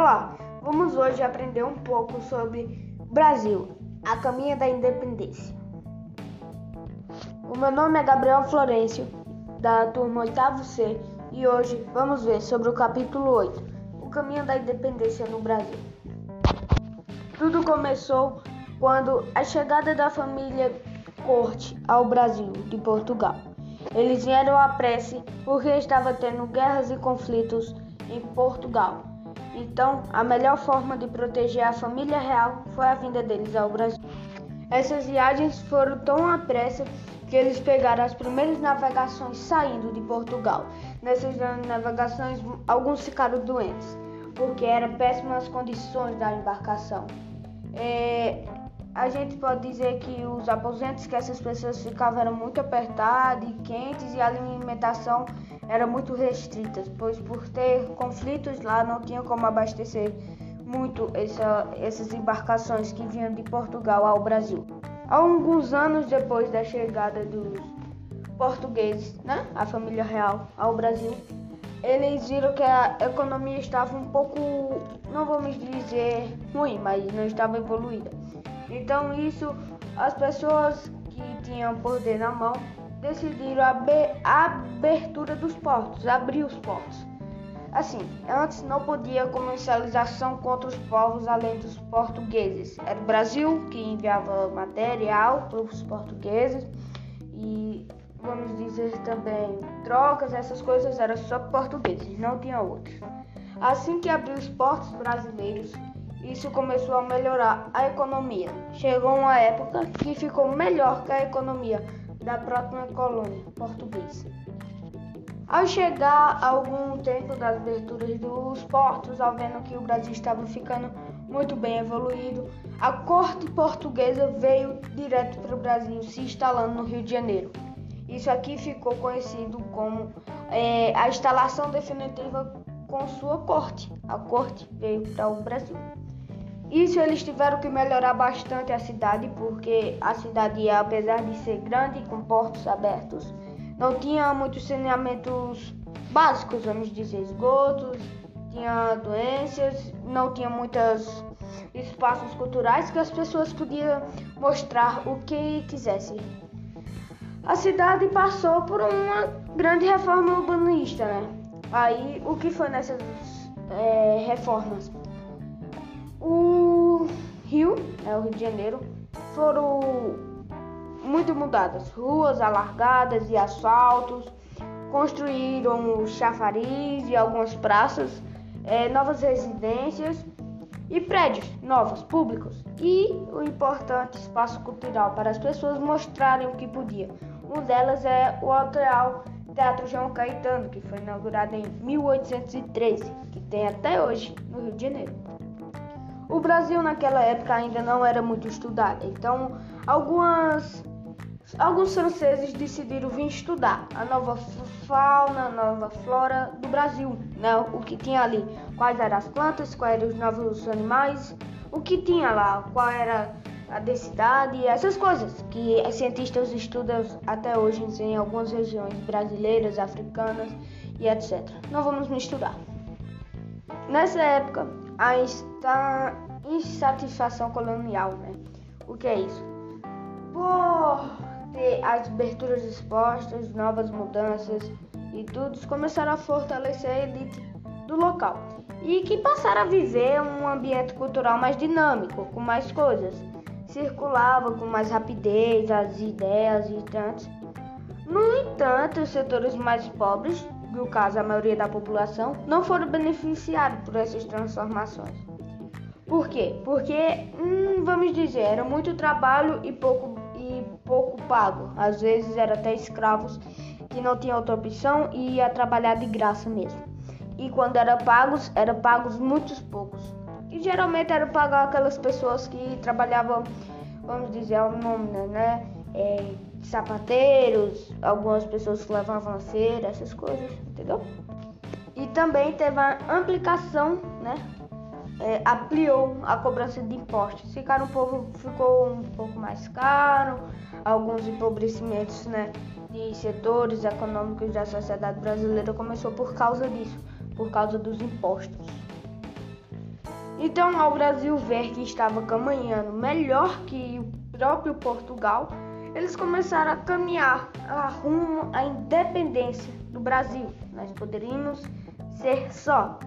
Olá, vamos hoje aprender um pouco sobre Brasil, a caminha da independência. O meu nome é Gabriel Florencio, da turma 8 C, e hoje vamos ver sobre o capítulo 8, o caminho da independência no Brasil. Tudo começou quando a chegada da família Corte ao Brasil de Portugal. Eles vieram à prece porque estava tendo guerras e conflitos em Portugal. Então, a melhor forma de proteger a família real foi a vinda deles ao Brasil. Essas viagens foram tão à pressa que eles pegaram as primeiras navegações saindo de Portugal. Nessas navegações, alguns ficaram doentes, porque eram péssimas condições da embarcação. É, a gente pode dizer que os aposentos que essas pessoas ficavam eram muito apertados e quentes e a alimentação era muito restrita, pois por ter conflitos lá não tinha como abastecer muito essa, essas embarcações que vinham de Portugal ao Brasil. Alguns anos depois da chegada dos portugueses, né, a família real, ao Brasil, eles viram que a economia estava um pouco, não vamos dizer ruim, mas não estava evoluída. Então isso, as pessoas que tinham poder na mão decidiram a abertura dos portos, abrir os portos. Assim, antes não podia comercialização contra os povos além dos portugueses. Era o Brasil que enviava material para os portugueses e vamos dizer também trocas, essas coisas eram só portugueses, não tinha outros. Assim que abriu os portos brasileiros, isso começou a melhorar a economia. Chegou uma época que ficou melhor que a economia da própria colônia portuguesa. Ao chegar algum tempo das aberturas dos portos, ao vendo que o Brasil estava ficando muito bem evoluído, a corte portuguesa veio direto para o Brasil, se instalando no Rio de Janeiro. Isso aqui ficou conhecido como é, a instalação definitiva com sua corte. A corte veio para o Brasil. Isso eles tiveram que melhorar bastante a cidade, porque a cidade, apesar de ser grande e com portos abertos, não tinha muitos saneamentos básicos, vamos dizer, esgotos, tinha doenças, não tinha muitos espaços culturais que as pessoas podiam mostrar o que quisessem. A cidade passou por uma grande reforma urbanista, né? Aí, o que foi nessas é, reformas? O Rio, né, o Rio de Janeiro, foram muito mudadas. Ruas alargadas e asfaltos, construíram chafariz e algumas praças, é, novas residências e prédios novos, públicos. E o importante espaço cultural para as pessoas mostrarem o que podiam. Uma delas é o Atual Teatro João Caetano, que foi inaugurado em 1813, que tem até hoje no Rio de Janeiro. O Brasil naquela época ainda não era muito estudado, então algumas alguns franceses decidiram vir estudar a nova fauna, a nova flora do Brasil, né? O que tinha ali, quais eram as plantas, quais eram os novos animais, o que tinha lá, qual era a densidade, essas coisas que cientistas estudam até hoje em algumas regiões brasileiras, africanas e etc. Não vamos misturar. Nessa época, a insatisfação colonial, né? O que é isso? Por ter as aberturas expostas, novas mudanças e tudo, começaram a fortalecer a elite do local e que passaram a viver um ambiente cultural mais dinâmico, com mais coisas. Circulava com mais rapidez as ideias e tantos. No entanto, os setores mais pobres no caso a maioria da população, não foram beneficiados por essas transformações. Por quê? Porque, hum, vamos dizer, era muito trabalho e pouco, e pouco pago. Às vezes eram até escravos que não tinham outra opção e ia trabalhar de graça mesmo. E quando eram pagos, eram pagos muitos poucos. E geralmente era pagar aquelas pessoas que trabalhavam, vamos dizer, o nome, né? É, sapateiros, algumas pessoas que levavam a feira, essas coisas, entendeu? E também teve a aplicação, né? É, ampliou a cobrança de impostos. Ficaram um pouco, ficou um pouco mais caro, alguns empobrecimentos, né? De setores econômicos da sociedade brasileira começou por causa disso, por causa dos impostos. Então, ao Brasil ver que estava caminhando melhor que o próprio Portugal, eles começaram a caminhar a rumo à independência do Brasil. Nós poderíamos ser só,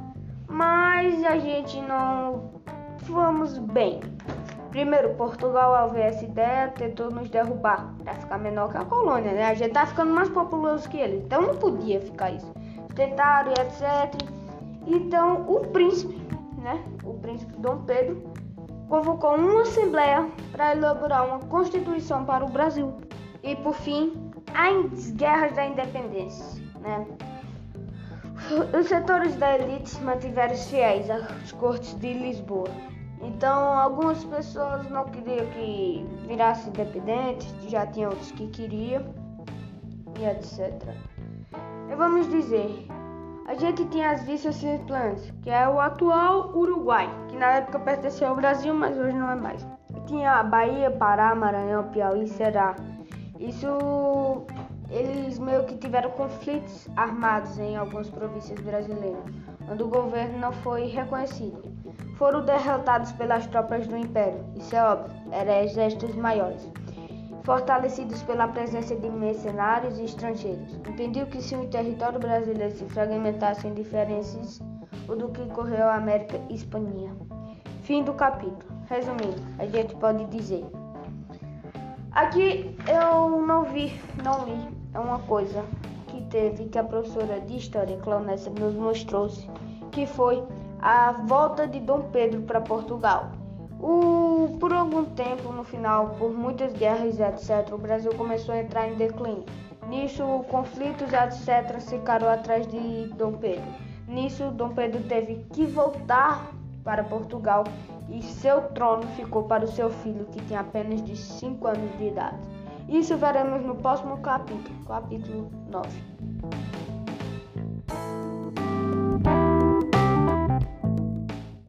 mas a gente não fomos bem. Primeiro, Portugal, ao ver essa ideia, tentou nos derrubar para ficar menor que a colônia, né? A gente tá ficando mais populoso que eles, então não podia ficar isso. Tentaram etc. Então, o príncipe, né? O príncipe Dom Pedro convocou uma assembleia para elaborar uma constituição para o Brasil. E por fim, as guerras da independência, né? Os setores da elite mantiveram-se fiéis às cortes de Lisboa. Então, algumas pessoas não queriam que virasse independente, já tinha outros que queriam, e etc. E vamos dizer, a gente tinha as vistas simplantes, que é o atual Uruguai, que na época pertencia ao Brasil, mas hoje não é mais. Tinha a Bahia, Pará, Maranhão, Piauí Ceará. Isso eles meio que tiveram conflitos armados em algumas províncias brasileiras, onde o governo não foi reconhecido. Foram derrotados pelas tropas do Império, isso é óbvio, eram exércitos maiores, fortalecidos pela presença de mercenários e estrangeiros. Impediu que se o território brasileiro se fragmentasse em diferenças do que correu a América Hispânia. Fim do capítulo. Resumindo, a gente pode dizer Aqui eu não vi, não li. É uma coisa que teve que a professora de História, Cleonessa, nos mostrou que foi a volta de Dom Pedro para Portugal. O, algum tempo, no final, por muitas guerras, etc., o Brasil começou a entrar em declínio. Nisso, conflitos, etc., ficaram atrás de Dom Pedro. Nisso, Dom Pedro teve que voltar para Portugal e seu trono ficou para o seu filho, que tinha apenas de 5 anos de idade. Isso veremos no próximo capítulo, capítulo 9.